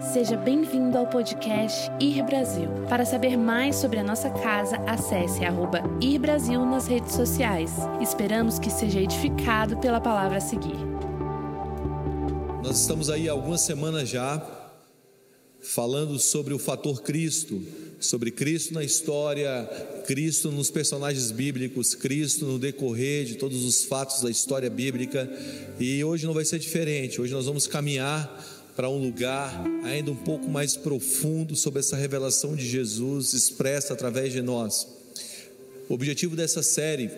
Seja bem-vindo ao podcast Ir Brasil. Para saber mais sobre a nossa casa, acesse arroba Ir Brasil nas redes sociais. Esperamos que seja edificado pela palavra a seguir. Nós estamos aí algumas semanas já falando sobre o fator Cristo, sobre Cristo na história, Cristo nos personagens bíblicos, Cristo no decorrer de todos os fatos da história bíblica. E hoje não vai ser diferente. Hoje nós vamos caminhar para um lugar ainda um pouco mais profundo sobre essa revelação de Jesus expressa através de nós. O objetivo dessa série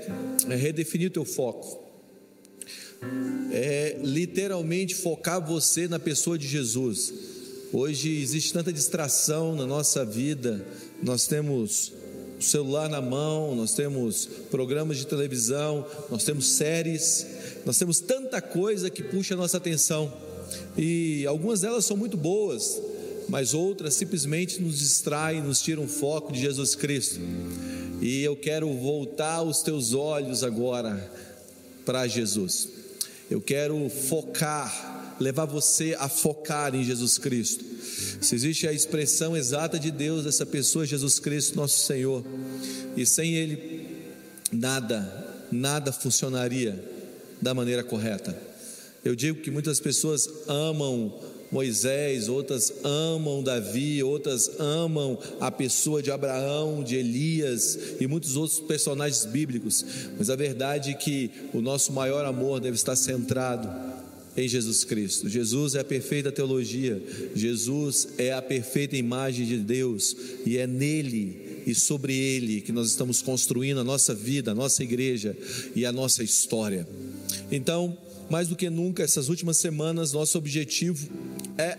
é redefinir o teu foco. É literalmente focar você na pessoa de Jesus. Hoje existe tanta distração na nossa vida. Nós temos o celular na mão, nós temos programas de televisão, nós temos séries, nós temos tanta coisa que puxa a nossa atenção. E algumas delas são muito boas, mas outras simplesmente nos distraem, nos tiram o foco de Jesus Cristo. E eu quero voltar os teus olhos agora para Jesus. Eu quero focar, levar você a focar em Jesus Cristo. Se existe a expressão exata de Deus dessa pessoa, Jesus Cristo, nosso Senhor, e sem Ele, nada, nada funcionaria da maneira correta. Eu digo que muitas pessoas amam Moisés, outras amam Davi, outras amam a pessoa de Abraão, de Elias e muitos outros personagens bíblicos, mas a verdade é que o nosso maior amor deve estar centrado em Jesus Cristo. Jesus é a perfeita teologia, Jesus é a perfeita imagem de Deus e é nele e sobre ele que nós estamos construindo a nossa vida, a nossa igreja e a nossa história. Então, mais do que nunca, essas últimas semanas, nosso objetivo é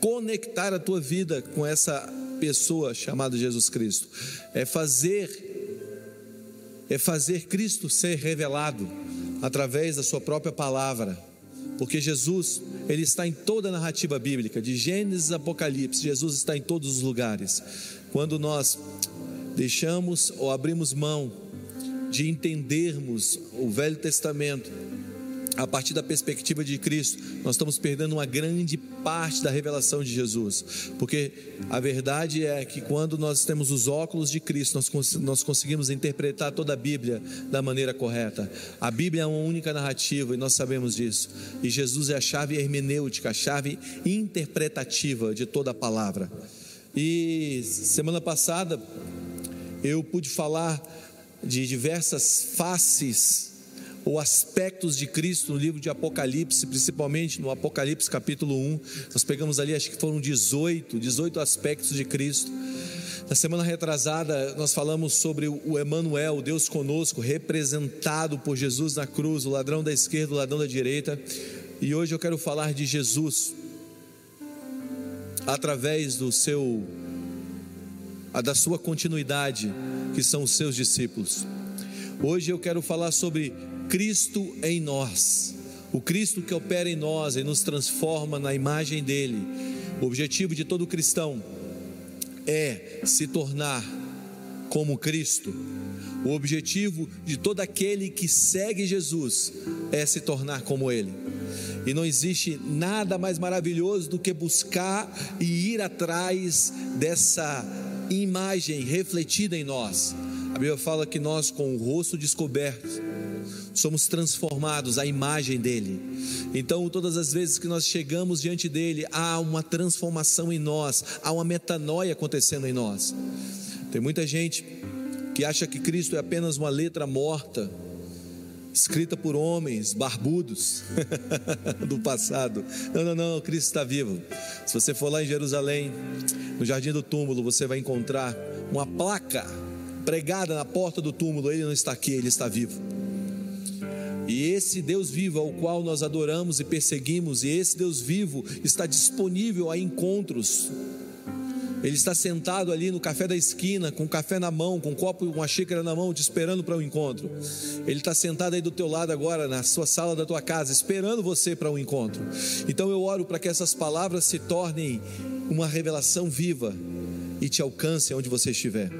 conectar a tua vida com essa pessoa chamada Jesus Cristo. É fazer é fazer Cristo ser revelado através da sua própria palavra. Porque Jesus, ele está em toda a narrativa bíblica, de Gênesis a Apocalipse, Jesus está em todos os lugares. Quando nós deixamos ou abrimos mão de entendermos o Velho Testamento, a partir da perspectiva de Cristo, nós estamos perdendo uma grande parte da revelação de Jesus, porque a verdade é que quando nós temos os óculos de Cristo, nós, nós conseguimos interpretar toda a Bíblia da maneira correta. A Bíblia é uma única narrativa e nós sabemos disso, e Jesus é a chave hermenêutica, a chave interpretativa de toda a palavra. E semana passada eu pude falar de diversas faces ou aspectos de Cristo no livro de Apocalipse, principalmente no Apocalipse capítulo 1. Nós pegamos ali, acho que foram 18, 18 aspectos de Cristo. Na semana retrasada, nós falamos sobre o Emanuel, Deus conosco, representado por Jesus na cruz, o ladrão da esquerda, o ladrão da direita. E hoje eu quero falar de Jesus através do seu da sua continuidade, que são os seus discípulos. Hoje eu quero falar sobre Cristo em nós, o Cristo que opera em nós e nos transforma na imagem dele. O objetivo de todo cristão é se tornar como Cristo. O objetivo de todo aquele que segue Jesus é se tornar como Ele. E não existe nada mais maravilhoso do que buscar e ir atrás dessa imagem refletida em nós. A Bíblia fala que nós, com o rosto descoberto, somos transformados à imagem dele. Então, todas as vezes que nós chegamos diante dele, há uma transformação em nós, há uma metanoia acontecendo em nós. Tem muita gente que acha que Cristo é apenas uma letra morta, escrita por homens barbudos do passado. Não, não, não, Cristo está vivo. Se você for lá em Jerusalém, no jardim do túmulo, você vai encontrar uma placa pregada na porta do túmulo. Ele não está aqui, ele está vivo. E esse Deus vivo ao qual nós adoramos e perseguimos, e esse Deus vivo está disponível a encontros. Ele está sentado ali no café da esquina, com café na mão, com um copo, uma xícara na mão, te esperando para o um encontro. Ele está sentado aí do teu lado agora, na sua sala da tua casa, esperando você para um encontro. Então eu oro para que essas palavras se tornem uma revelação viva e te alcance onde você estiver.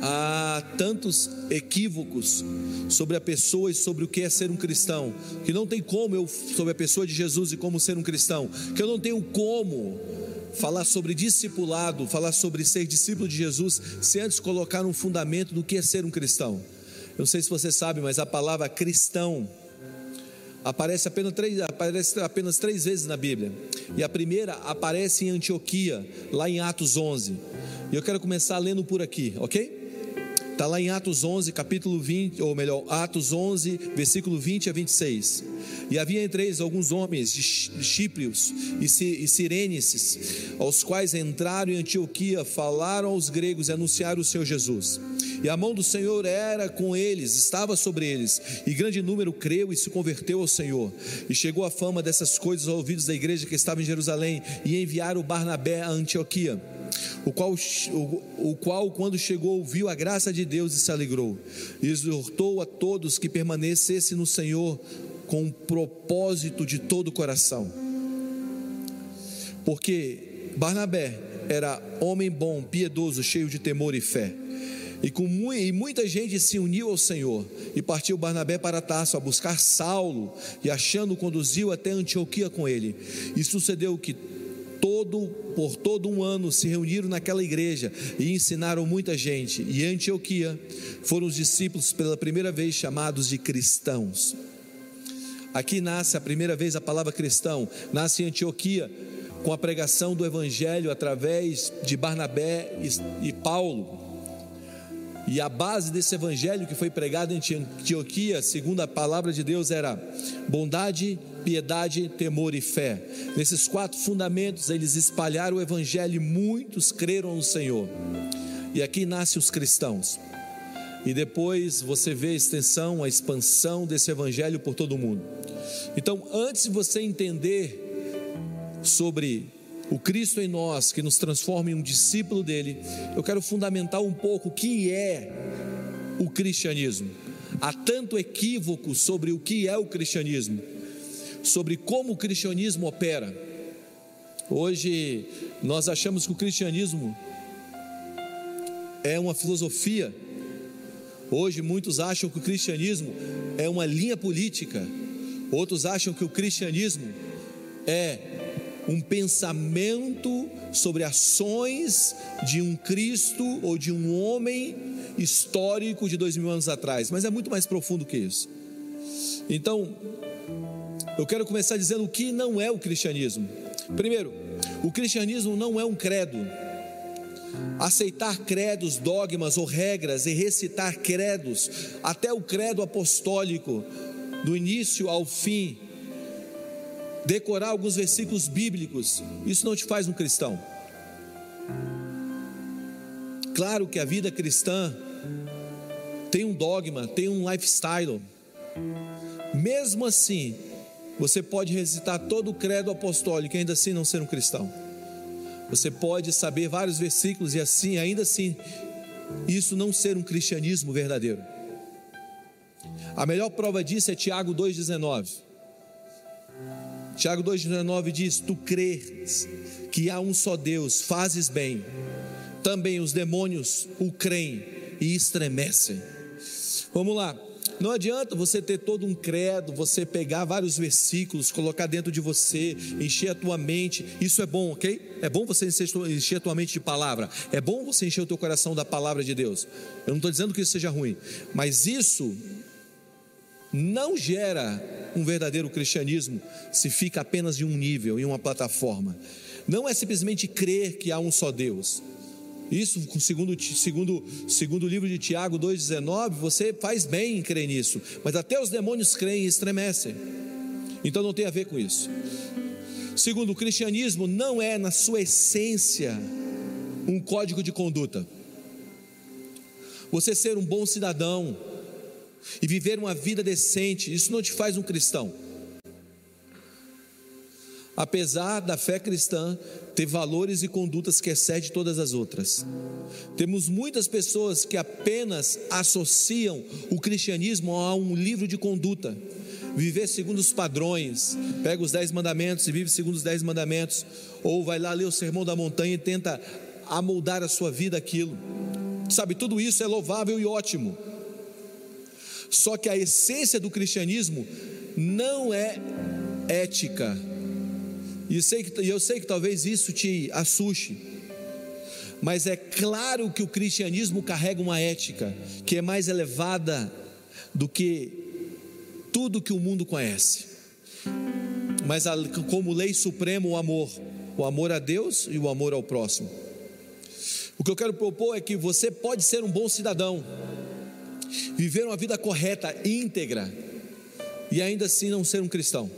Há tantos equívocos sobre a pessoa e sobre o que é ser um cristão, que não tem como eu, sobre a pessoa de Jesus e como ser um cristão, que eu não tenho como falar sobre discipulado, falar sobre ser discípulo de Jesus, se antes colocar um fundamento do que é ser um cristão. Eu não sei se você sabe, mas a palavra cristão aparece apenas três, aparece apenas três vezes na Bíblia. E a primeira aparece em Antioquia, lá em Atos 11. E eu quero começar lendo por aqui, ok? Está lá em Atos 11, capítulo 20, ou melhor, Atos 11, versículo 20 a 26. E havia entre eles alguns homens de Chíprios e Sireneses, aos quais entraram em Antioquia, falaram aos gregos e anunciaram o Senhor Jesus. E a mão do Senhor era com eles, estava sobre eles, e grande número creu e se converteu ao Senhor. E chegou a fama dessas coisas aos ouvidos da igreja que estava em Jerusalém, e enviaram Barnabé a Antioquia o qual, o, o qual, quando chegou, ouviu a graça de Deus e se alegrou, e exortou a todos que permanecessem no Senhor com um propósito de todo o coração. Porque Barnabé era homem bom, piedoso, cheio de temor e fé. E, com, e muita gente se uniu ao Senhor. E partiu Barnabé para Tarso a buscar Saulo, e achando, conduziu até Antioquia com ele. E sucedeu que todo por todo um ano se reuniram naquela igreja e ensinaram muita gente. E em Antioquia foram os discípulos pela primeira vez chamados de cristãos. Aqui nasce a primeira vez a palavra cristão, nasce em Antioquia com a pregação do evangelho através de Barnabé e Paulo. E a base desse evangelho que foi pregado em Antioquia, segundo a palavra de Deus, era bondade, piedade, temor e fé. Nesses quatro fundamentos, eles espalharam o evangelho e muitos creram no Senhor. E aqui nascem os cristãos. E depois você vê a extensão, a expansão desse evangelho por todo o mundo. Então, antes de você entender sobre o Cristo em nós, que nos transforma em um discípulo dele, eu quero fundamentar um pouco o que é o cristianismo. Há tanto equívoco sobre o que é o cristianismo, sobre como o cristianismo opera. Hoje nós achamos que o cristianismo é uma filosofia. Hoje muitos acham que o cristianismo é uma linha política. Outros acham que o cristianismo é um pensamento sobre ações de um Cristo ou de um homem histórico de dois mil anos atrás, mas é muito mais profundo que isso. Então, eu quero começar dizendo o que não é o cristianismo. Primeiro, o cristianismo não é um credo. Aceitar credos, dogmas ou regras e recitar credos, até o credo apostólico, do início ao fim, decorar alguns versículos bíblicos, isso não te faz um cristão. Claro que a vida cristã tem um dogma, tem um lifestyle. Mesmo assim, você pode recitar todo o credo apostólico e ainda assim não ser um cristão. Você pode saber vários versículos e assim, ainda assim, isso não ser um cristianismo verdadeiro. A melhor prova disso é Tiago 2,19. Tiago 2,19 diz: Tu crês que há um só Deus, fazes bem. Também os demônios o creem e estremecem. Vamos lá. Não adianta você ter todo um credo, você pegar vários versículos, colocar dentro de você, encher a tua mente. Isso é bom, ok? É bom você encher a tua mente de palavra. É bom você encher o teu coração da palavra de Deus. Eu não estou dizendo que isso seja ruim, mas isso não gera um verdadeiro cristianismo se fica apenas em um nível, em uma plataforma. Não é simplesmente crer que há um só Deus. Isso, segundo, segundo, segundo o livro de Tiago 2,19, você faz bem em crer nisso, mas até os demônios creem e estremecem. Então não tem a ver com isso. Segundo, o cristianismo não é, na sua essência, um código de conduta. Você ser um bom cidadão, e viver uma vida decente, isso não te faz um cristão. Apesar da fé cristã ter valores e condutas que excedem todas as outras, temos muitas pessoas que apenas associam o cristianismo a um livro de conduta, viver segundo os padrões, pega os dez mandamentos e vive segundo os dez mandamentos, ou vai lá ler o sermão da montanha e tenta amoldar a sua vida aquilo. Sabe, tudo isso é louvável e ótimo. Só que a essência do cristianismo não é ética. E eu sei que, eu sei que talvez isso te assuste. Mas é claro que o cristianismo carrega uma ética que é mais elevada do que tudo que o mundo conhece. Mas como lei suprema, o amor, o amor a Deus e o amor ao próximo. O que eu quero propor é que você pode ser um bom cidadão, viver uma vida correta, íntegra, e ainda assim não ser um cristão.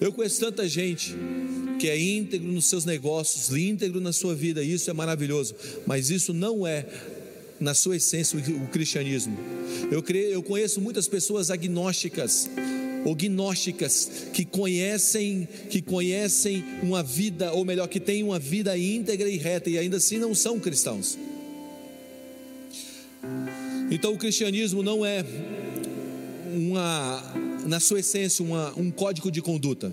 Eu conheço tanta gente que é íntegro nos seus negócios, íntegro na sua vida, e isso é maravilhoso, mas isso não é, na sua essência, o cristianismo. Eu, creio, eu conheço muitas pessoas agnósticas, ou gnósticas que conhecem, que conhecem uma vida, ou melhor, que têm uma vida íntegra e reta e ainda assim não são cristãos. Então o cristianismo não é uma, na sua essência, uma, um código de conduta.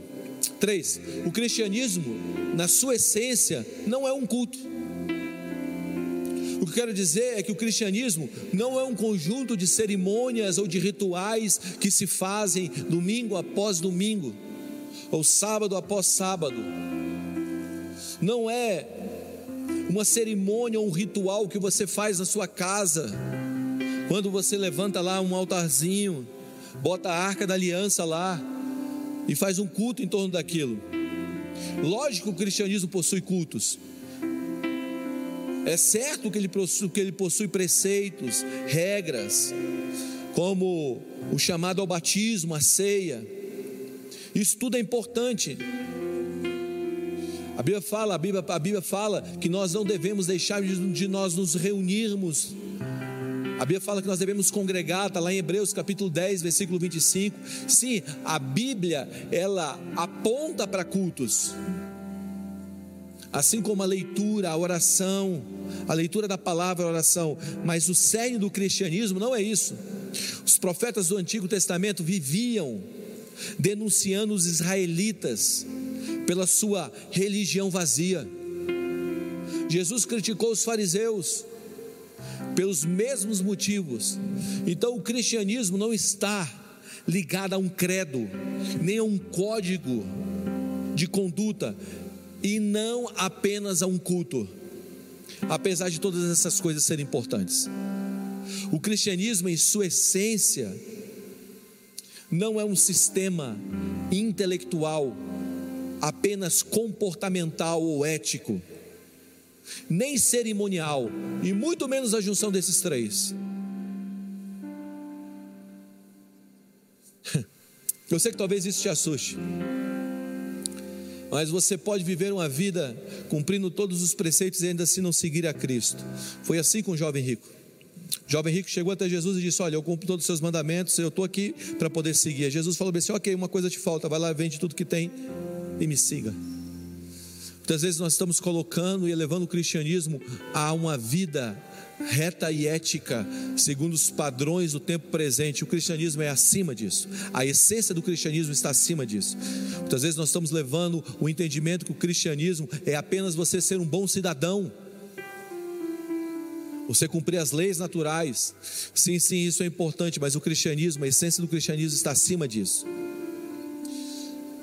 Três, o cristianismo, na sua essência, não é um culto. O que eu quero dizer é que o cristianismo não é um conjunto de cerimônias ou de rituais que se fazem domingo após domingo, ou sábado após sábado. Não é uma cerimônia ou um ritual que você faz na sua casa, quando você levanta lá um altarzinho, bota a arca da aliança lá e faz um culto em torno daquilo. Lógico que o cristianismo possui cultos, é certo que ele, possui, que ele possui preceitos, regras, como o chamado ao batismo, a ceia. Isso tudo é importante. A Bíblia fala, a Bíblia, a Bíblia fala que nós não devemos deixar de, de nós nos reunirmos. A Bíblia fala que nós devemos congregar, está lá em Hebreus capítulo 10, versículo 25. Sim, a Bíblia, ela aponta para cultos assim como a leitura, a oração, a leitura da palavra, a oração, mas o cerne do cristianismo não é isso. Os profetas do Antigo Testamento viviam denunciando os israelitas pela sua religião vazia. Jesus criticou os fariseus pelos mesmos motivos. Então o cristianismo não está ligado a um credo, nem a um código de conduta, e não apenas a um culto, apesar de todas essas coisas serem importantes. O cristianismo, em sua essência, não é um sistema intelectual, apenas comportamental ou ético, nem cerimonial, e muito menos a junção desses três. Eu sei que talvez isso te assuste mas você pode viver uma vida cumprindo todos os preceitos e ainda assim não seguir a Cristo. Foi assim com o jovem rico. O jovem rico chegou até Jesus e disse: Olha, eu cumpro todos os seus mandamentos, eu estou aqui para poder seguir. Jesus falou assim: Ok, uma coisa te falta, vai lá, vende tudo que tem e me siga. Muitas vezes nós estamos colocando e elevando o cristianismo a uma vida reta e ética, segundo os padrões do tempo presente. O cristianismo é acima disso. A essência do cristianismo está acima disso. Muitas vezes nós estamos levando o entendimento que o cristianismo é apenas você ser um bom cidadão. Você cumprir as leis naturais. Sim, sim, isso é importante, mas o cristianismo, a essência do cristianismo está acima disso.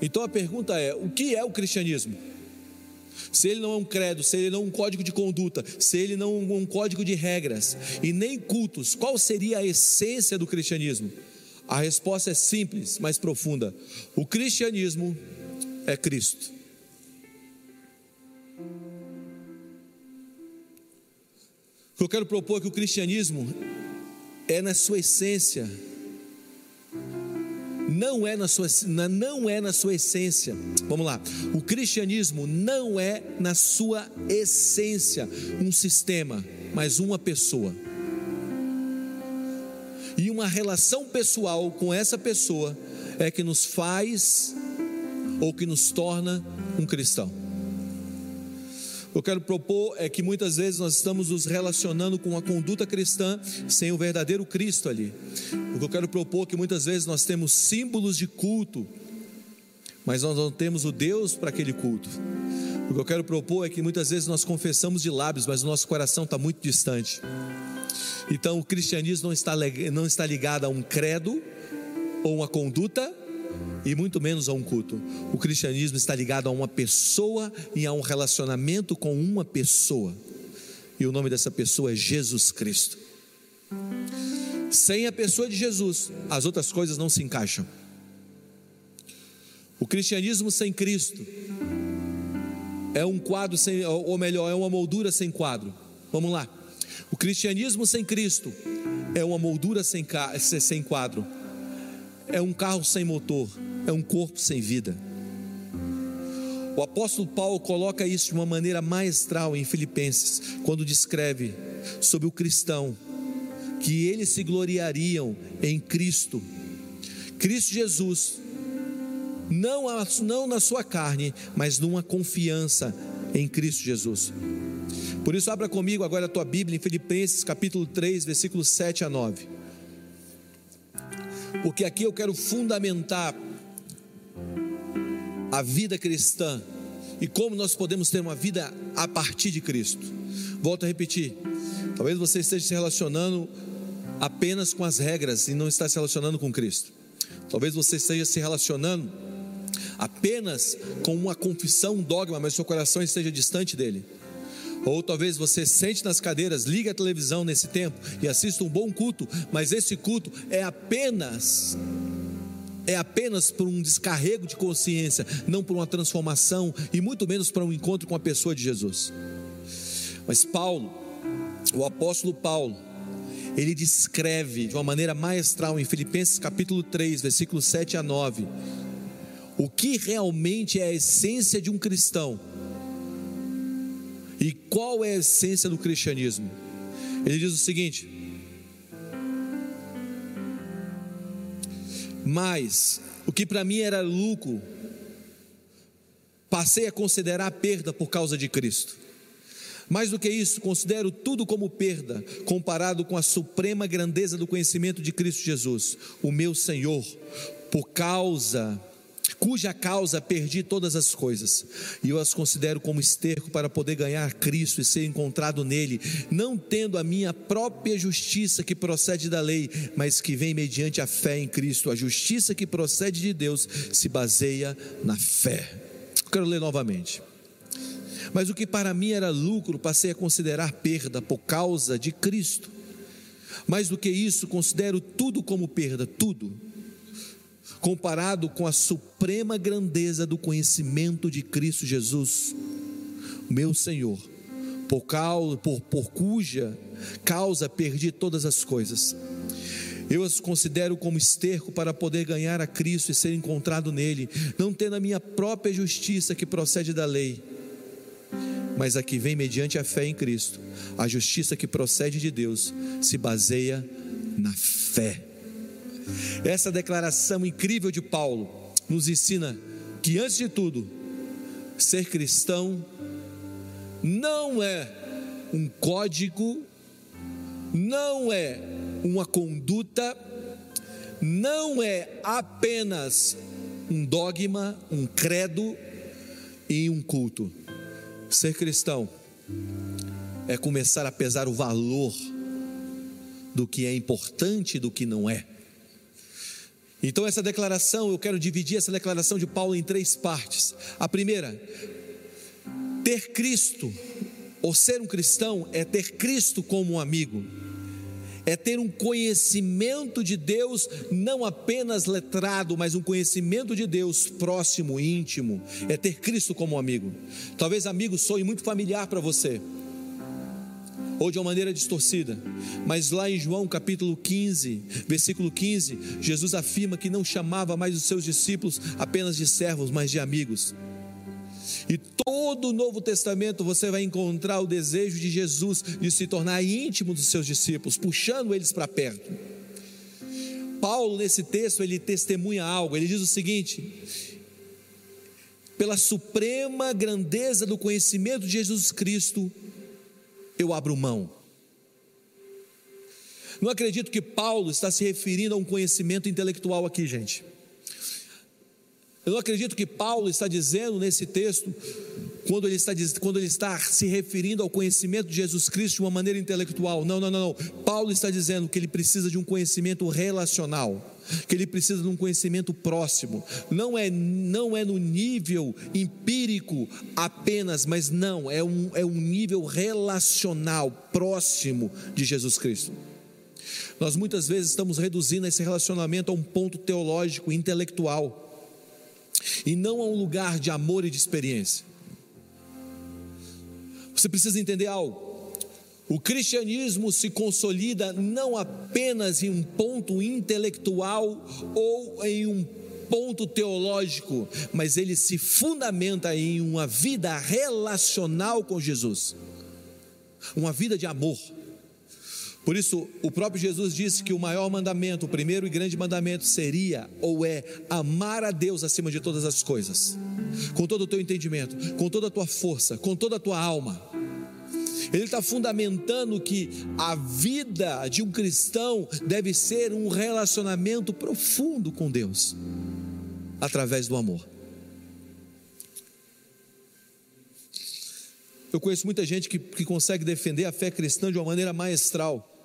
Então a pergunta é: o que é o cristianismo? Se ele não é um credo, se ele não é um código de conduta, se ele não é um código de regras e nem cultos, qual seria a essência do cristianismo? A resposta é simples, mas profunda. O cristianismo é Cristo. Eu quero propor é que o cristianismo é na sua essência não é na sua, não é na sua essência. Vamos lá. O cristianismo não é na sua essência um sistema, mas uma pessoa. E uma relação pessoal com essa pessoa é que nos faz ou que nos torna um cristão. O que eu quero propor é que muitas vezes nós estamos nos relacionando com a conduta cristã sem o verdadeiro Cristo ali. O que eu quero propor é que muitas vezes nós temos símbolos de culto, mas nós não temos o Deus para aquele culto. O que eu quero propor é que muitas vezes nós confessamos de lábios, mas o nosso coração está muito distante. Então o cristianismo não está, não está ligado a um credo ou uma conduta e muito menos a um culto. O cristianismo está ligado a uma pessoa e a um relacionamento com uma pessoa. E o nome dessa pessoa é Jesus Cristo. Sem a pessoa de Jesus, as outras coisas não se encaixam. O cristianismo sem Cristo é um quadro sem, ou melhor, é uma moldura sem quadro. Vamos lá. O cristianismo sem Cristo é uma moldura sem, sem quadro, é um carro sem motor, é um corpo sem vida. O apóstolo Paulo coloca isso de uma maneira maestral em Filipenses, quando descreve sobre o cristão que eles se gloriariam em Cristo. Cristo Jesus, não, não na sua carne, mas numa confiança em Cristo Jesus. Por isso, abra comigo agora a tua Bíblia em Filipenses capítulo 3, versículos 7 a 9. Porque aqui eu quero fundamentar a vida cristã e como nós podemos ter uma vida a partir de Cristo. Volto a repetir. Talvez você esteja se relacionando apenas com as regras e não está se relacionando com Cristo. Talvez você esteja se relacionando apenas com uma confissão, um dogma, mas seu coração esteja distante dele. Ou talvez você sente nas cadeiras, liga a televisão nesse tempo e assista um bom culto, mas esse culto é apenas é apenas por um descarrego de consciência, não por uma transformação e muito menos para um encontro com a pessoa de Jesus. Mas Paulo, o apóstolo Paulo, ele descreve de uma maneira maestral em Filipenses capítulo 3, versículos 7 a 9, o que realmente é a essência de um cristão e qual é a essência do cristianismo? Ele diz o seguinte: Mas o que para mim era lucro, passei a considerar perda por causa de Cristo. Mais do que isso, considero tudo como perda, comparado com a suprema grandeza do conhecimento de Cristo Jesus, o meu Senhor, por causa cuja causa perdi todas as coisas, e eu as considero como esterco para poder ganhar Cristo e ser encontrado nele, não tendo a minha própria justiça que procede da lei, mas que vem mediante a fé em Cristo. A justiça que procede de Deus se baseia na fé. Quero ler novamente. Mas o que para mim era lucro, passei a considerar perda por causa de Cristo. Mais do que isso, considero tudo como perda, tudo comparado com a suprema grandeza do conhecimento de Cristo Jesus, meu Senhor, por, causa, por, por cuja causa perdi todas as coisas. Eu as considero como esterco para poder ganhar a Cristo e ser encontrado nele, não tendo a minha própria justiça que procede da lei, mas a que vem mediante a fé em Cristo. A justiça que procede de Deus se baseia na fé. Essa declaração incrível de Paulo nos ensina que, antes de tudo, ser cristão não é um código, não é uma conduta, não é apenas um dogma, um credo e um culto. Ser cristão é começar a pesar o valor do que é importante e do que não é. Então, essa declaração, eu quero dividir essa declaração de Paulo em três partes. A primeira, ter Cristo, ou ser um cristão, é ter Cristo como um amigo, é ter um conhecimento de Deus, não apenas letrado, mas um conhecimento de Deus próximo, íntimo, é ter Cristo como um amigo. Talvez amigo soe muito familiar para você ou de uma maneira distorcida. Mas lá em João capítulo 15, versículo 15, Jesus afirma que não chamava mais os seus discípulos apenas de servos, mas de amigos. E todo o Novo Testamento você vai encontrar o desejo de Jesus de se tornar íntimo dos seus discípulos, puxando eles para perto. Paulo, nesse texto, ele testemunha algo, ele diz o seguinte: pela suprema grandeza do conhecimento de Jesus Cristo, eu abro mão. Não acredito que Paulo está se referindo a um conhecimento intelectual aqui, gente. Eu não acredito que Paulo está dizendo nesse texto quando ele, está, quando ele está se referindo ao conhecimento de Jesus Cristo de uma maneira intelectual. Não, não, não, não. Paulo está dizendo que ele precisa de um conhecimento relacional que ele precisa de um conhecimento próximo. Não é, não é no nível empírico apenas, mas não, é um, é um nível relacional próximo de Jesus Cristo. Nós muitas vezes estamos reduzindo esse relacionamento a um ponto teológico, intelectual, e não a um lugar de amor e de experiência. Você precisa entender algo. O cristianismo se consolida não apenas em um ponto intelectual ou em um ponto teológico, mas ele se fundamenta em uma vida relacional com Jesus, uma vida de amor. Por isso, o próprio Jesus disse que o maior mandamento, o primeiro e grande mandamento seria ou é amar a Deus acima de todas as coisas, com todo o teu entendimento, com toda a tua força, com toda a tua alma. Ele está fundamentando que a vida de um cristão deve ser um relacionamento profundo com Deus, através do amor. Eu conheço muita gente que, que consegue defender a fé cristã de uma maneira maestral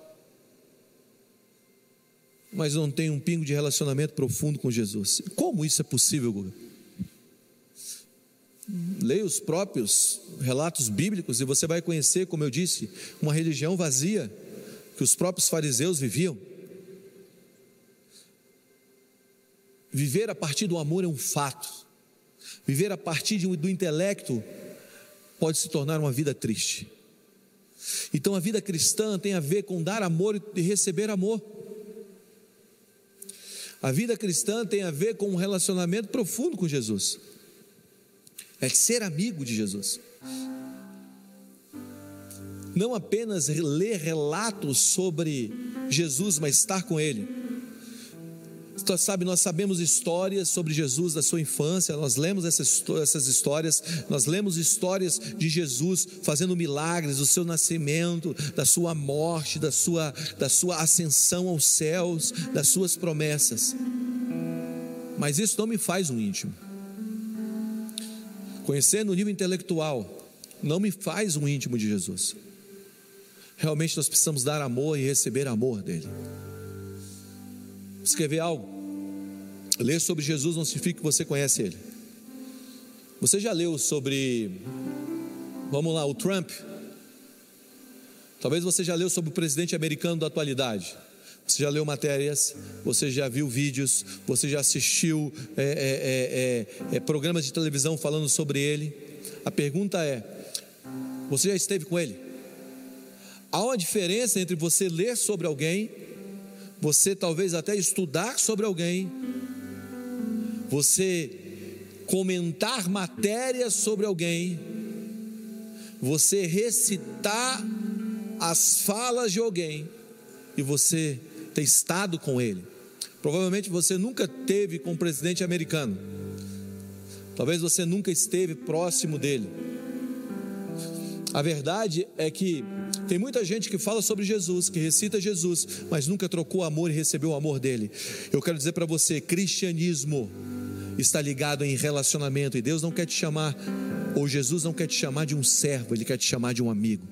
mas não tem um pingo de relacionamento profundo com Jesus. Como isso é possível, Guga? Leia os próprios relatos bíblicos e você vai conhecer, como eu disse, uma religião vazia que os próprios fariseus viviam. Viver a partir do amor é um fato. Viver a partir do intelecto pode se tornar uma vida triste. Então a vida cristã tem a ver com dar amor e receber amor. A vida cristã tem a ver com um relacionamento profundo com Jesus, é ser amigo de Jesus. Não apenas ler relatos sobre Jesus, mas estar com Ele. Você sabe, nós sabemos histórias sobre Jesus da sua infância, nós lemos essas, essas histórias, nós lemos histórias de Jesus fazendo milagres, do seu nascimento, da sua morte, da sua, da sua ascensão aos céus, das suas promessas. Mas isso não me faz um íntimo. Conhecer no nível intelectual não me faz um íntimo de Jesus. Realmente nós precisamos dar amor e receber amor dele. Escrever algo. Ler sobre Jesus não significa que você conhece ele. Você já leu sobre, vamos lá, o Trump? Talvez você já leu sobre o presidente americano da atualidade. Você já leu matérias, você já viu vídeos, você já assistiu é, é, é, é, é programas de televisão falando sobre ele. A pergunta é: você já esteve com ele? Há uma diferença entre você ler sobre alguém, você talvez até estudar sobre alguém, você comentar matérias sobre alguém, você recitar as falas de alguém e você ter estado com ele. Provavelmente você nunca teve com o presidente americano. Talvez você nunca esteve próximo dele. A verdade é que tem muita gente que fala sobre Jesus, que recita Jesus, mas nunca trocou amor e recebeu o amor dele. Eu quero dizer para você: cristianismo está ligado em relacionamento, e Deus não quer te chamar, ou Jesus não quer te chamar de um servo, Ele quer te chamar de um amigo.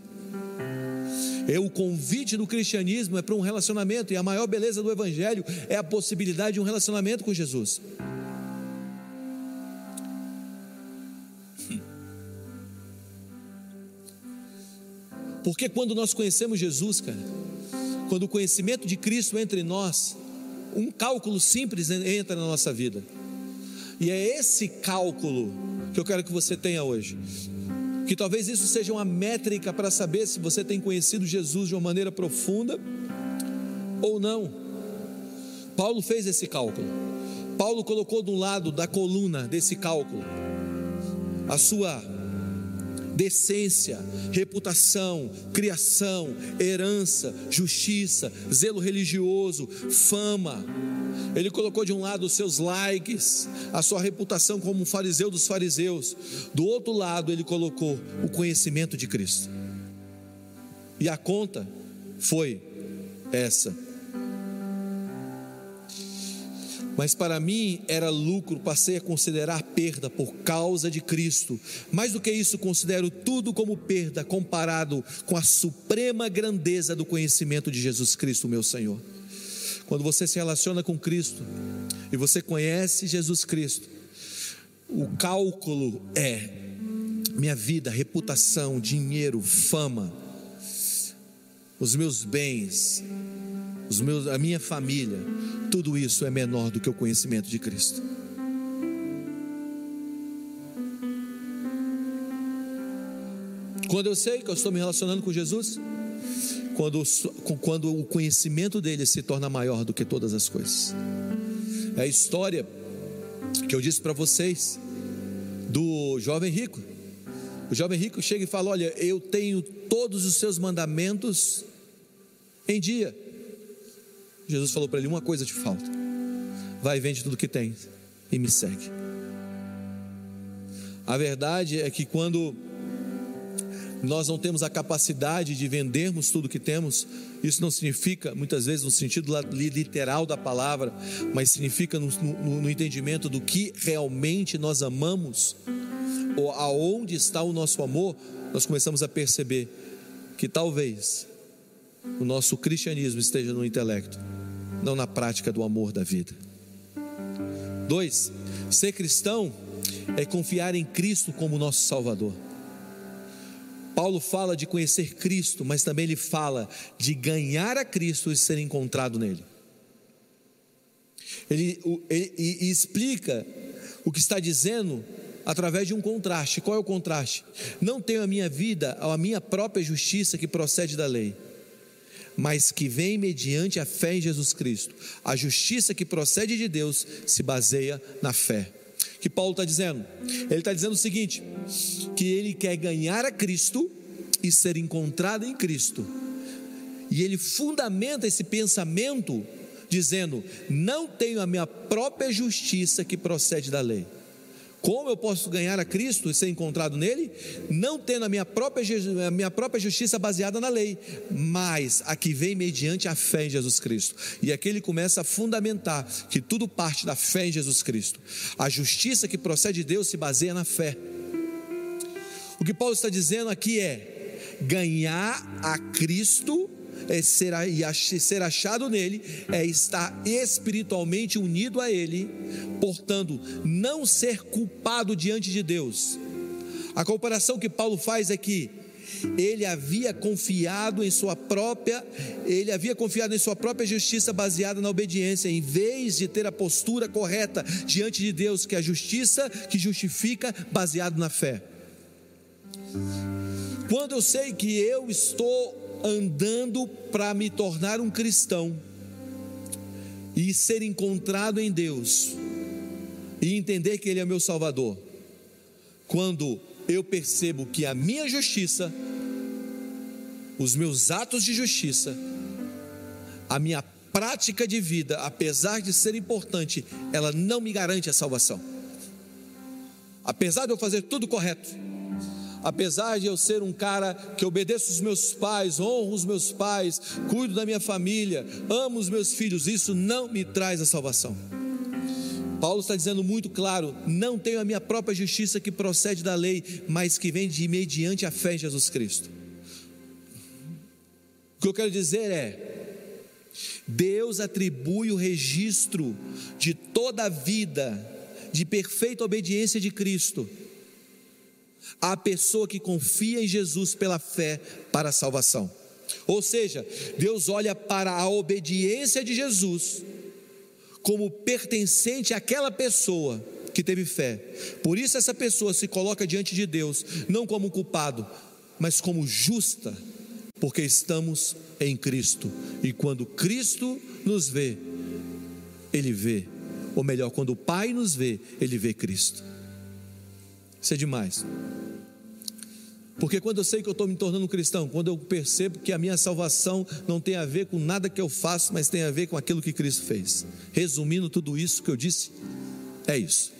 É o convite do cristianismo é para um relacionamento e a maior beleza do evangelho é a possibilidade de um relacionamento com Jesus. Porque quando nós conhecemos Jesus, cara, quando o conhecimento de Cristo entra em nós, um cálculo simples entra na nossa vida. E é esse cálculo que eu quero que você tenha hoje. Que talvez isso seja uma métrica para saber se você tem conhecido Jesus de uma maneira profunda ou não. Paulo fez esse cálculo. Paulo colocou do lado da coluna desse cálculo a sua decência, reputação, criação, herança, justiça, zelo religioso, fama, ele colocou de um lado os seus likes, a sua reputação como um fariseu dos fariseus. Do outro lado, ele colocou o conhecimento de Cristo. E a conta foi essa. Mas para mim era lucro, passei a considerar perda por causa de Cristo. Mais do que isso, considero tudo como perda comparado com a suprema grandeza do conhecimento de Jesus Cristo, meu Senhor. Quando você se relaciona com Cristo e você conhece Jesus Cristo, o cálculo é minha vida, reputação, dinheiro, fama, os meus bens, os meus, a minha família, tudo isso é menor do que o conhecimento de Cristo. Quando eu sei que eu estou me relacionando com Jesus, quando, quando o conhecimento dele se torna maior do que todas as coisas. É a história que eu disse para vocês do jovem rico. O jovem rico chega e fala: Olha, eu tenho todos os seus mandamentos em dia. Jesus falou para ele: Uma coisa te falta. Vai vende tudo que tem e me segue. A verdade é que quando nós não temos a capacidade de vendermos tudo que temos, isso não significa, muitas vezes, no sentido literal da palavra, mas significa no, no, no entendimento do que realmente nós amamos, ou aonde está o nosso amor, nós começamos a perceber que talvez o nosso cristianismo esteja no intelecto, não na prática do amor da vida. Dois, ser cristão é confiar em Cristo como nosso Salvador. Paulo fala de conhecer Cristo, mas também ele fala de ganhar a Cristo e ser encontrado nele. Ele, ele, ele explica o que está dizendo através de um contraste. Qual é o contraste? Não tenho a minha vida, a minha própria justiça que procede da lei mas que vem mediante a fé em Jesus Cristo. A justiça que procede de Deus se baseia na fé. Que Paulo está dizendo? Ele está dizendo o seguinte: que ele quer ganhar a Cristo e ser encontrado em Cristo. E ele fundamenta esse pensamento dizendo: não tenho a minha própria justiça que procede da lei como eu posso ganhar a Cristo e ser encontrado nele? Não tendo a minha própria, a minha própria justiça baseada na lei, mas a que vem mediante a fé em Jesus Cristo. E aqui ele começa a fundamentar que tudo parte da fé em Jesus Cristo. A justiça que procede de Deus se baseia na fé. O que Paulo está dizendo aqui é: ganhar a Cristo é ser, ser achado nele é estar espiritualmente unido a ele, portanto, não ser culpado diante de Deus. A comparação que Paulo faz é que ele havia confiado em sua própria, ele havia confiado em sua própria justiça baseada na obediência, em vez de ter a postura correta diante de Deus, que é a justiça que justifica baseado na fé. Quando eu sei que eu estou andando para me tornar um cristão e ser encontrado em Deus e entender que Ele é meu Salvador, quando eu percebo que a minha justiça, os meus atos de justiça, a minha prática de vida, apesar de ser importante, ela não me garante a salvação. Apesar de eu fazer tudo correto, apesar de eu ser um cara que obedeço os meus pais, honro os meus pais, cuido da minha família, amo os meus filhos, isso não me traz a salvação. Paulo está dizendo muito claro: não tenho a minha própria justiça que procede da lei, mas que vem de mediante a fé em Jesus Cristo. O que eu quero dizer é: Deus atribui o registro de toda a vida de perfeita obediência de Cristo à pessoa que confia em Jesus pela fé para a salvação. Ou seja, Deus olha para a obediência de Jesus como pertencente àquela pessoa que teve fé. Por isso essa pessoa se coloca diante de Deus não como culpado, mas como justa, porque estamos em Cristo. E quando Cristo nos vê, ele vê, ou melhor, quando o Pai nos vê, ele vê Cristo. Isso é demais. Porque quando eu sei que eu estou me tornando um cristão, quando eu percebo que a minha salvação não tem a ver com nada que eu faço, mas tem a ver com aquilo que Cristo fez. Resumindo tudo isso que eu disse, é isso.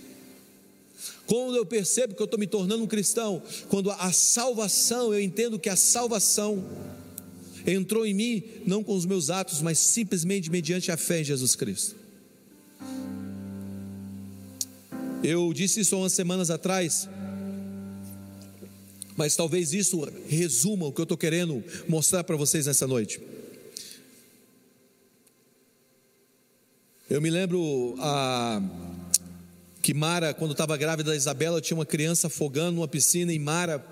Quando eu percebo que eu estou me tornando um cristão, quando a salvação, eu entendo que a salvação entrou em mim, não com os meus atos, mas simplesmente mediante a fé em Jesus Cristo. Eu disse isso há umas semanas atrás, mas talvez isso resuma o que eu estou querendo mostrar para vocês nessa noite. Eu me lembro a, que Mara, quando estava grávida da Isabela, tinha uma criança afogando numa piscina e Mara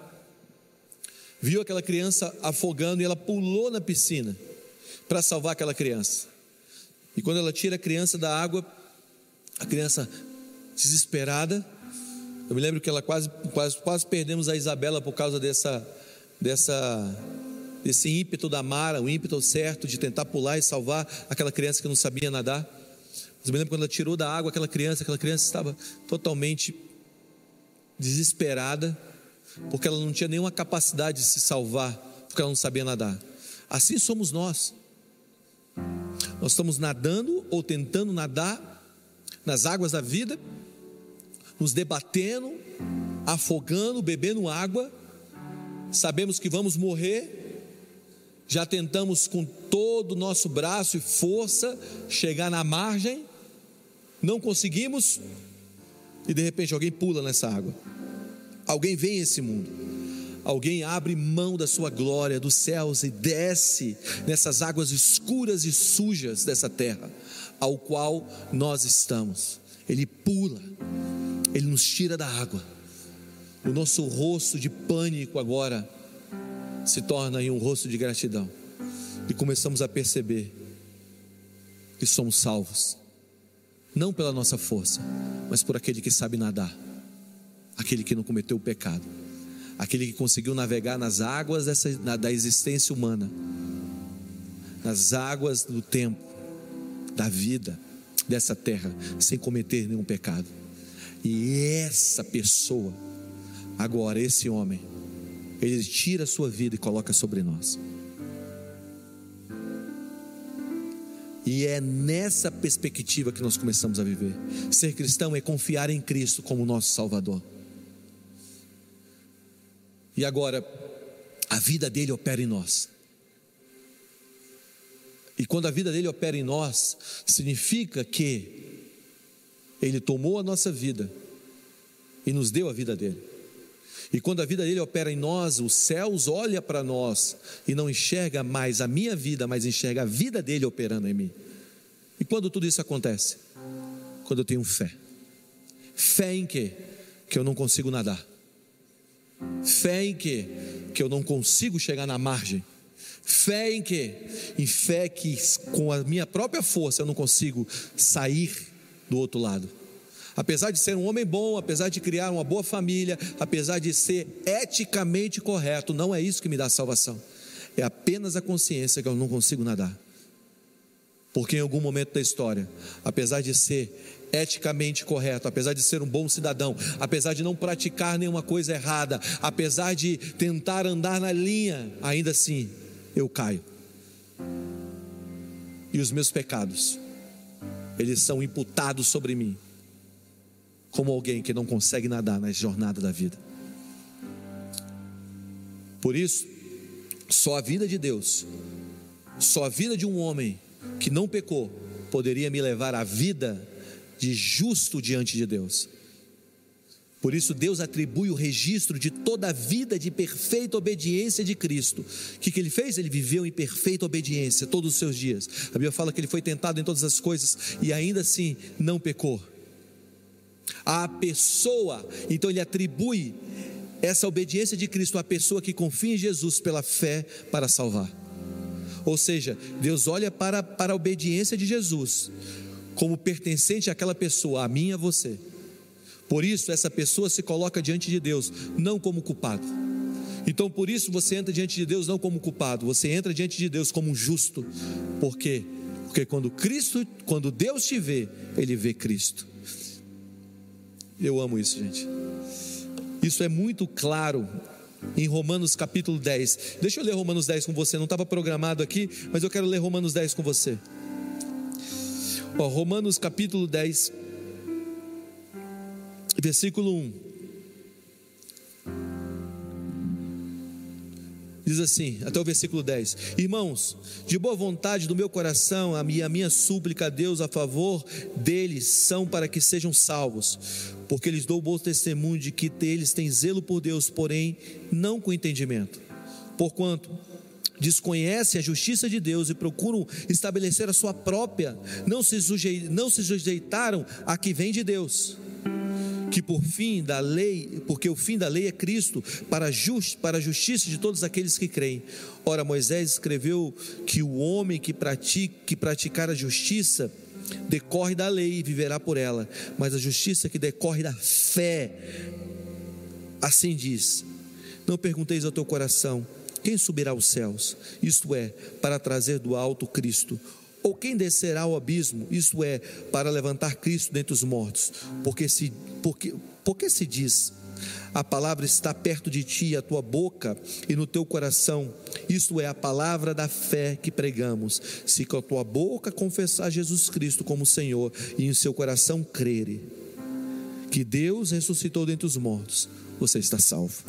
viu aquela criança afogando e ela pulou na piscina para salvar aquela criança. E quando ela tira a criança da água, a criança desesperada, eu me lembro que ela quase, quase, quase perdemos a Isabela por causa dessa, dessa, desse ímpeto da Mara, o ímpeto certo de tentar pular e salvar aquela criança que não sabia nadar. Mas eu me lembro quando ela tirou da água aquela criança, aquela criança estava totalmente desesperada, porque ela não tinha nenhuma capacidade de se salvar, porque ela não sabia nadar. Assim somos nós. Nós estamos nadando ou tentando nadar nas águas da vida, nos debatendo, afogando, bebendo água, sabemos que vamos morrer, já tentamos com todo o nosso braço e força chegar na margem, não conseguimos, e de repente alguém pula nessa água, alguém vem esse mundo, alguém abre mão da sua glória dos céus e desce nessas águas escuras e sujas dessa terra, ao qual nós estamos. Ele pula, ele nos tira da água. O nosso rosto de pânico agora se torna em um rosto de gratidão. E começamos a perceber que somos salvos, não pela nossa força, mas por aquele que sabe nadar, aquele que não cometeu o pecado aquele que conseguiu navegar nas águas dessa, na, da existência humana, nas águas do tempo, da vida dessa terra, sem cometer nenhum pecado. E essa pessoa, agora, esse homem, ele tira a sua vida e coloca sobre nós. E é nessa perspectiva que nós começamos a viver. Ser cristão é confiar em Cristo como nosso Salvador. E agora, a vida dele opera em nós. E quando a vida dele opera em nós, significa que ele tomou a nossa vida e nos deu a vida dele. E quando a vida dele opera em nós, os céus olha para nós e não enxerga mais a minha vida, mas enxerga a vida dele operando em mim. E quando tudo isso acontece? Quando eu tenho fé. Fé em quê? Que eu não consigo nadar. Fé em quê? Que eu não consigo chegar na margem. Fé em quê? Em fé que com a minha própria força eu não consigo sair do outro lado. Apesar de ser um homem bom, apesar de criar uma boa família, apesar de ser eticamente correto, não é isso que me dá salvação. É apenas a consciência que eu não consigo nadar. Porque em algum momento da história, apesar de ser eticamente correto, apesar de ser um bom cidadão, apesar de não praticar nenhuma coisa errada, apesar de tentar andar na linha, ainda assim eu caio. E os meus pecados, eles são imputados sobre mim, como alguém que não consegue nadar na jornada da vida. Por isso, só a vida de Deus, só a vida de um homem que não pecou, poderia me levar à vida de justo diante de Deus. Por isso, Deus atribui o registro de toda a vida de perfeita obediência de Cristo. O que, que ele fez? Ele viveu em perfeita obediência todos os seus dias. A Bíblia fala que ele foi tentado em todas as coisas e ainda assim não pecou. A pessoa, então ele atribui essa obediência de Cristo à pessoa que confia em Jesus pela fé para salvar. Ou seja, Deus olha para, para a obediência de Jesus como pertencente àquela pessoa, a mim e a você. Por isso, essa pessoa se coloca diante de Deus, não como culpado. Então, por isso, você entra diante de Deus não como culpado, você entra diante de Deus como justo. Por quê? Porque quando Cristo, quando Deus te vê, Ele vê Cristo. Eu amo isso, gente. Isso é muito claro em Romanos capítulo 10. Deixa eu ler Romanos 10 com você, não estava programado aqui, mas eu quero ler Romanos 10 com você. Ó, Romanos capítulo 10, versículo 1. Diz assim, até o versículo 10: Irmãos, de boa vontade do meu coração, a minha, a minha súplica a Deus a favor deles são para que sejam salvos. porque lhes dou bom testemunho de que eles têm zelo por Deus, porém não com entendimento. Porquanto desconhecem a justiça de Deus e procuram estabelecer a sua própria, não se, sujei, não se sujeitaram a que vem de Deus que por fim da lei, porque o fim da lei é Cristo, para, just, para a justiça de todos aqueles que creem. Ora, Moisés escreveu que o homem que, pratica, que praticar a justiça decorre da lei e viverá por ela, mas a justiça que decorre da fé, assim diz: Não pergunteis ao teu coração, quem subirá aos céus? Isto é, para trazer do alto Cristo ou quem descerá ao abismo, isto é, para levantar Cristo dentre os mortos? Porque se, porque, porque se diz, a palavra está perto de ti, a tua boca e no teu coração. Isto é a palavra da fé que pregamos. Se com a tua boca confessar Jesus Cristo como Senhor e em seu coração crere que Deus ressuscitou dentre os mortos, você está salvo.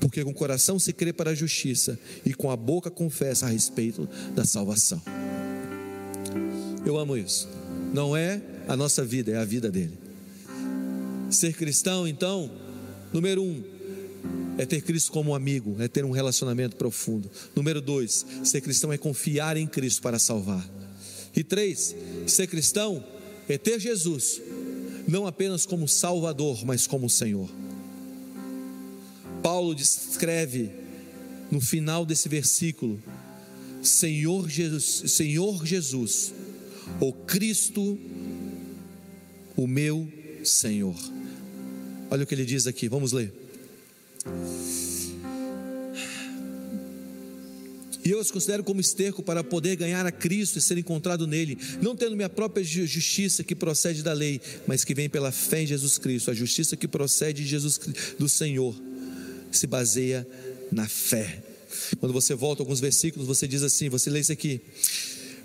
Porque com o coração se crê para a justiça e com a boca confessa a respeito da salvação. Eu amo isso. Não é a nossa vida, é a vida dele. Ser cristão, então, número um, é ter Cristo como amigo, é ter um relacionamento profundo. Número dois, ser cristão é confiar em Cristo para salvar. E três, ser cristão é ter Jesus, não apenas como Salvador, mas como Senhor. Paulo descreve no final desse versículo, Senhor Jesus, Senhor Jesus o Cristo, o meu Senhor. Olha o que ele diz aqui, vamos ler. E eu os considero como esterco para poder ganhar a Cristo e ser encontrado nele, não tendo minha própria justiça que procede da lei, mas que vem pela fé em Jesus Cristo, a justiça que procede de Jesus do Senhor, se baseia na fé. Quando você volta alguns versículos, você diz assim, você lê isso aqui: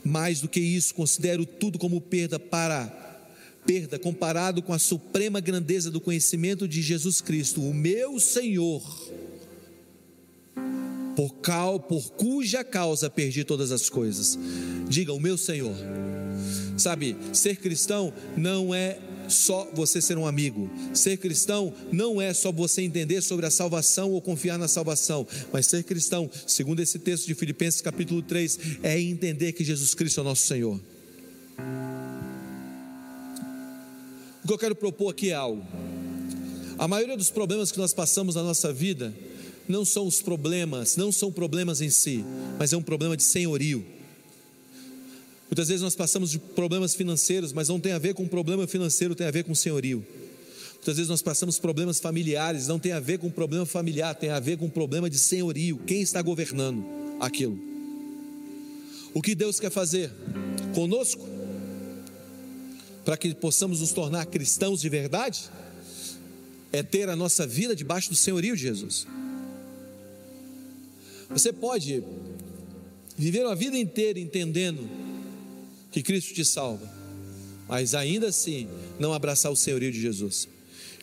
mais do que isso, considero tudo como perda para perda comparado com a suprema grandeza do conhecimento de Jesus Cristo, o meu Senhor, por, cal, por cuja causa perdi todas as coisas. Diga, o meu Senhor. Sabe, ser cristão não é só você ser um amigo. Ser cristão não é só você entender sobre a salvação ou confiar na salvação, mas ser cristão, segundo esse texto de Filipenses capítulo 3, é entender que Jesus Cristo é nosso Senhor. O que eu quero propor aqui é algo. A maioria dos problemas que nós passamos na nossa vida não são os problemas, não são problemas em si, mas é um problema de senhorio. Muitas vezes nós passamos de problemas financeiros, mas não tem a ver com problema financeiro, tem a ver com senhorio. Muitas vezes nós passamos problemas familiares, não tem a ver com problema familiar, tem a ver com problema de senhorio. Quem está governando aquilo? O que Deus quer fazer conosco? Para que possamos nos tornar cristãos de verdade? É ter a nossa vida debaixo do senhorio de Jesus. Você pode viver a vida inteira entendendo que Cristo te salva, mas ainda assim não abraçar o senhorio de Jesus.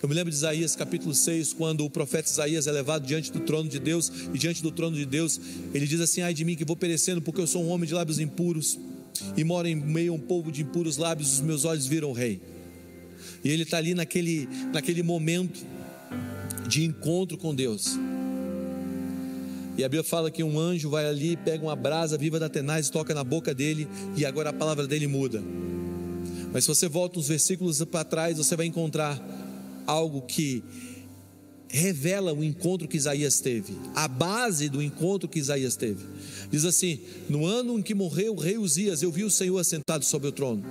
Eu me lembro de Isaías capítulo 6, quando o profeta Isaías é levado diante do trono de Deus, e diante do trono de Deus, ele diz assim: Ai de mim que vou perecendo, porque eu sou um homem de lábios impuros, e moro em meio a um povo de impuros lábios, os meus olhos viram o rei. E ele está ali naquele, naquele momento de encontro com Deus. E a Bíblia fala que um anjo vai ali, pega uma brasa viva da tenaz, toca na boca dele, e agora a palavra dele muda. Mas se você volta uns versículos para trás, você vai encontrar algo que revela o encontro que Isaías teve, a base do encontro que Isaías teve. Diz assim: No ano em que morreu o rei Uzias, eu vi o Senhor assentado sobre o trono.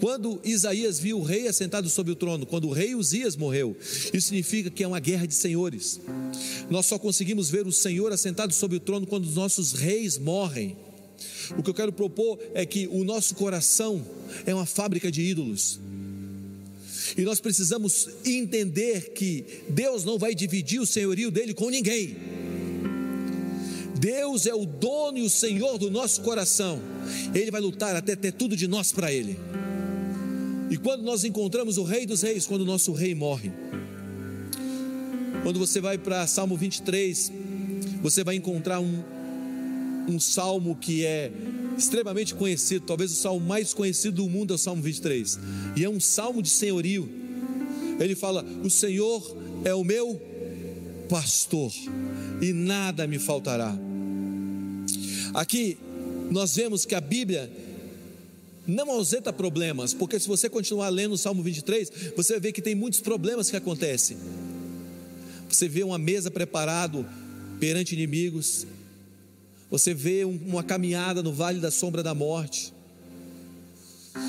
Quando Isaías viu o rei assentado sobre o trono, quando o rei Uzias morreu, isso significa que é uma guerra de senhores. Nós só conseguimos ver o Senhor assentado sobre o trono quando os nossos reis morrem. O que eu quero propor é que o nosso coração é uma fábrica de ídolos. E nós precisamos entender que Deus não vai dividir o senhorio dele com ninguém. Deus é o dono e o Senhor do nosso coração. Ele vai lutar até ter tudo de nós para Ele. E quando nós encontramos o Rei dos Reis, quando o nosso rei morre, quando você vai para Salmo 23, você vai encontrar um, um salmo que é extremamente conhecido, talvez o salmo mais conhecido do mundo é o Salmo 23, e é um salmo de senhorio, Ele fala: O Senhor é o meu pastor e nada me faltará. Aqui nós vemos que a Bíblia não ausenta problemas, porque se você continuar lendo o Salmo 23, você vai ver que tem muitos problemas que acontecem. Você vê uma mesa preparada perante inimigos, você vê uma caminhada no vale da sombra da morte.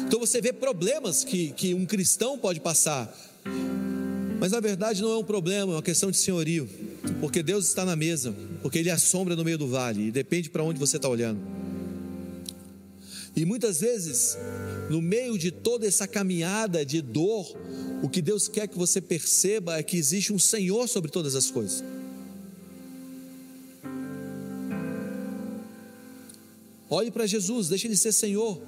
Então você vê problemas que, que um cristão pode passar, mas na verdade não é um problema, é uma questão de senhorio, porque Deus está na mesa, porque Ele é a sombra no meio do vale, e depende para onde você está olhando. E muitas vezes, no meio de toda essa caminhada de dor, o que Deus quer que você perceba é que existe um Senhor sobre todas as coisas. Olhe para Jesus, deixe Ele ser Senhor,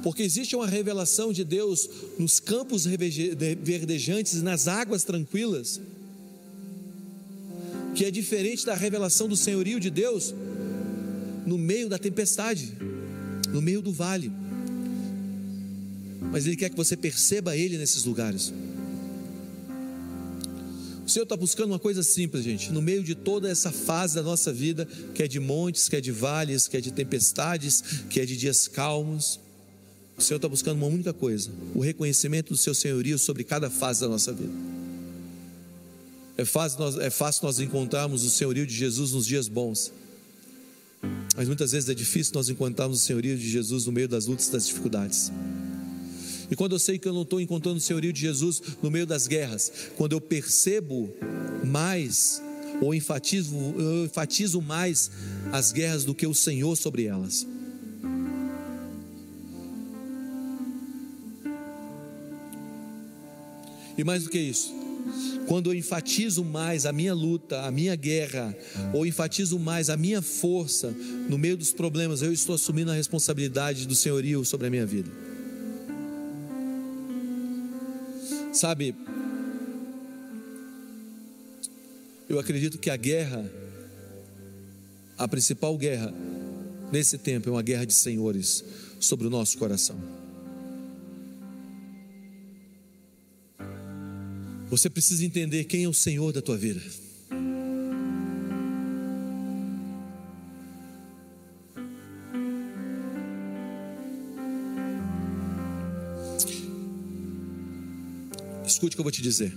porque existe uma revelação de Deus nos campos verdejantes, nas águas tranquilas, que é diferente da revelação do senhorio de Deus no meio da tempestade no meio do vale. Mas Ele quer que você perceba Ele nesses lugares. O Senhor está buscando uma coisa simples, gente, no meio de toda essa fase da nossa vida, que é de montes, que é de vales, que é de tempestades, que é de dias calmos. O Senhor está buscando uma única coisa: o reconhecimento do seu senhorio sobre cada fase da nossa vida. É fácil nós, é fácil nós encontrarmos o senhorio de Jesus nos dias bons. Mas muitas vezes é difícil nós encontrarmos o senhorio de Jesus no meio das lutas e das dificuldades. E quando eu sei que eu não estou encontrando o senhorio de Jesus no meio das guerras, quando eu percebo mais, ou enfatizo, eu enfatizo mais as guerras do que o Senhor sobre elas. E mais do que isso, quando eu enfatizo mais a minha luta, a minha guerra, ou enfatizo mais a minha força no meio dos problemas, eu estou assumindo a responsabilidade do senhorio sobre a minha vida. Sabe, eu acredito que a guerra, a principal guerra nesse tempo é uma guerra de senhores sobre o nosso coração. Você precisa entender quem é o Senhor da tua vida. Escute o que eu vou te dizer.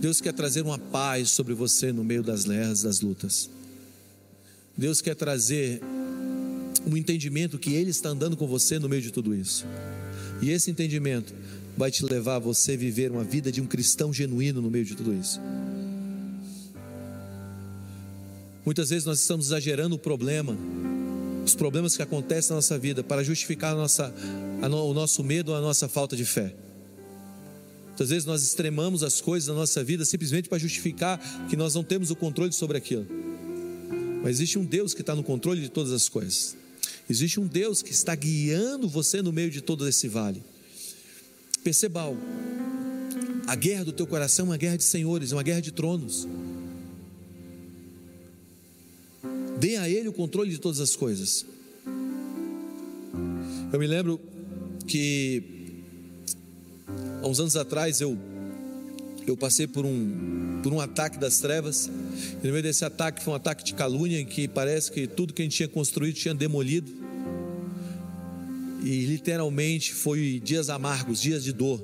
Deus quer trazer uma paz sobre você no meio das guerras, das lutas. Deus quer trazer um entendimento que Ele está andando com você no meio de tudo isso. E esse entendimento vai te levar a você viver uma vida de um cristão genuíno no meio de tudo isso. Muitas vezes nós estamos exagerando o problema, os problemas que acontecem na nossa vida, para justificar a nossa, a o nosso medo ou a nossa falta de fé. Muitas vezes nós extremamos as coisas na nossa vida simplesmente para justificar que nós não temos o controle sobre aquilo. Mas existe um Deus que está no controle de todas as coisas. Existe um Deus que está guiando você no meio de todo esse vale. Perceba algo. A guerra do teu coração é uma guerra de senhores, é uma guerra de tronos. Dê a Ele o controle de todas as coisas. Eu me lembro que há uns anos atrás eu eu passei por um por um ataque das trevas. E no meio desse ataque foi um ataque de calúnia em que parece que tudo que a gente tinha construído tinha demolido. E literalmente foi dias amargos, dias de dor.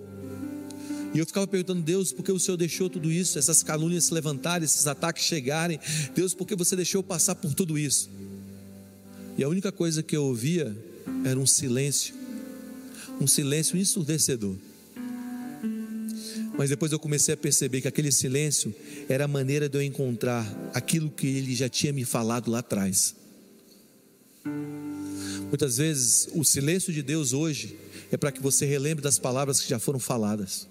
E eu ficava perguntando, Deus, por que o Senhor deixou tudo isso, essas calúnias se levantarem, esses ataques chegarem? Deus, por que você deixou passar por tudo isso? E a única coisa que eu ouvia era um silêncio, um silêncio ensurdecedor. Mas depois eu comecei a perceber que aquele silêncio era a maneira de eu encontrar aquilo que ele já tinha me falado lá atrás. Muitas vezes o silêncio de Deus hoje é para que você relembre das palavras que já foram faladas.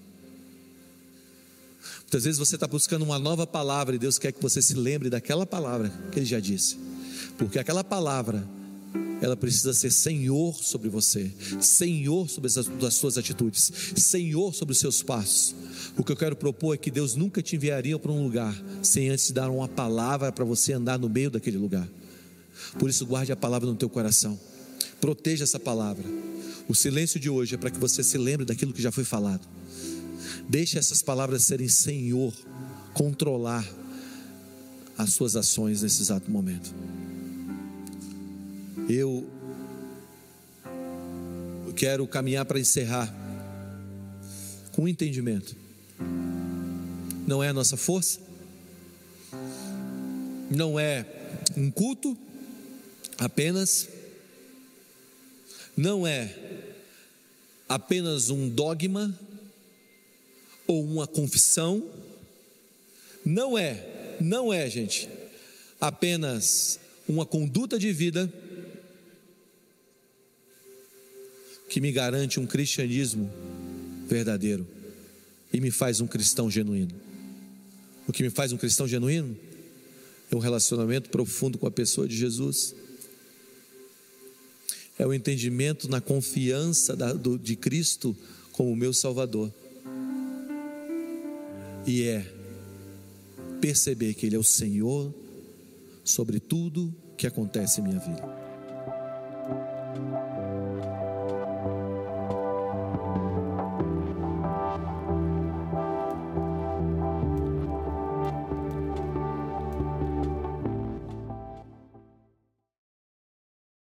Muitas vezes você está buscando uma nova palavra e Deus quer que você se lembre daquela palavra que Ele já disse, porque aquela palavra ela precisa ser Senhor sobre você, Senhor sobre as suas atitudes, Senhor sobre os seus passos. O que eu quero propor é que Deus nunca te enviaria para um lugar sem antes dar uma palavra para você andar no meio daquele lugar. Por isso, guarde a palavra no teu coração. Proteja essa palavra. O silêncio de hoje é para que você se lembre daquilo que já foi falado. Deixe essas palavras serem Senhor, controlar as suas ações nesse exato momento. Eu quero caminhar para encerrar com entendimento. Não é a nossa força, não é um culto apenas, não é apenas um dogma ou uma confissão, não é, não é, gente, apenas uma conduta de vida que me garante um cristianismo verdadeiro e me faz um cristão genuíno. O que me faz um cristão genuíno é um relacionamento profundo com a pessoa de Jesus. É o entendimento na confiança da, do, de Cristo como meu Salvador. E é perceber que Ele é o Senhor sobre tudo que acontece em minha vida.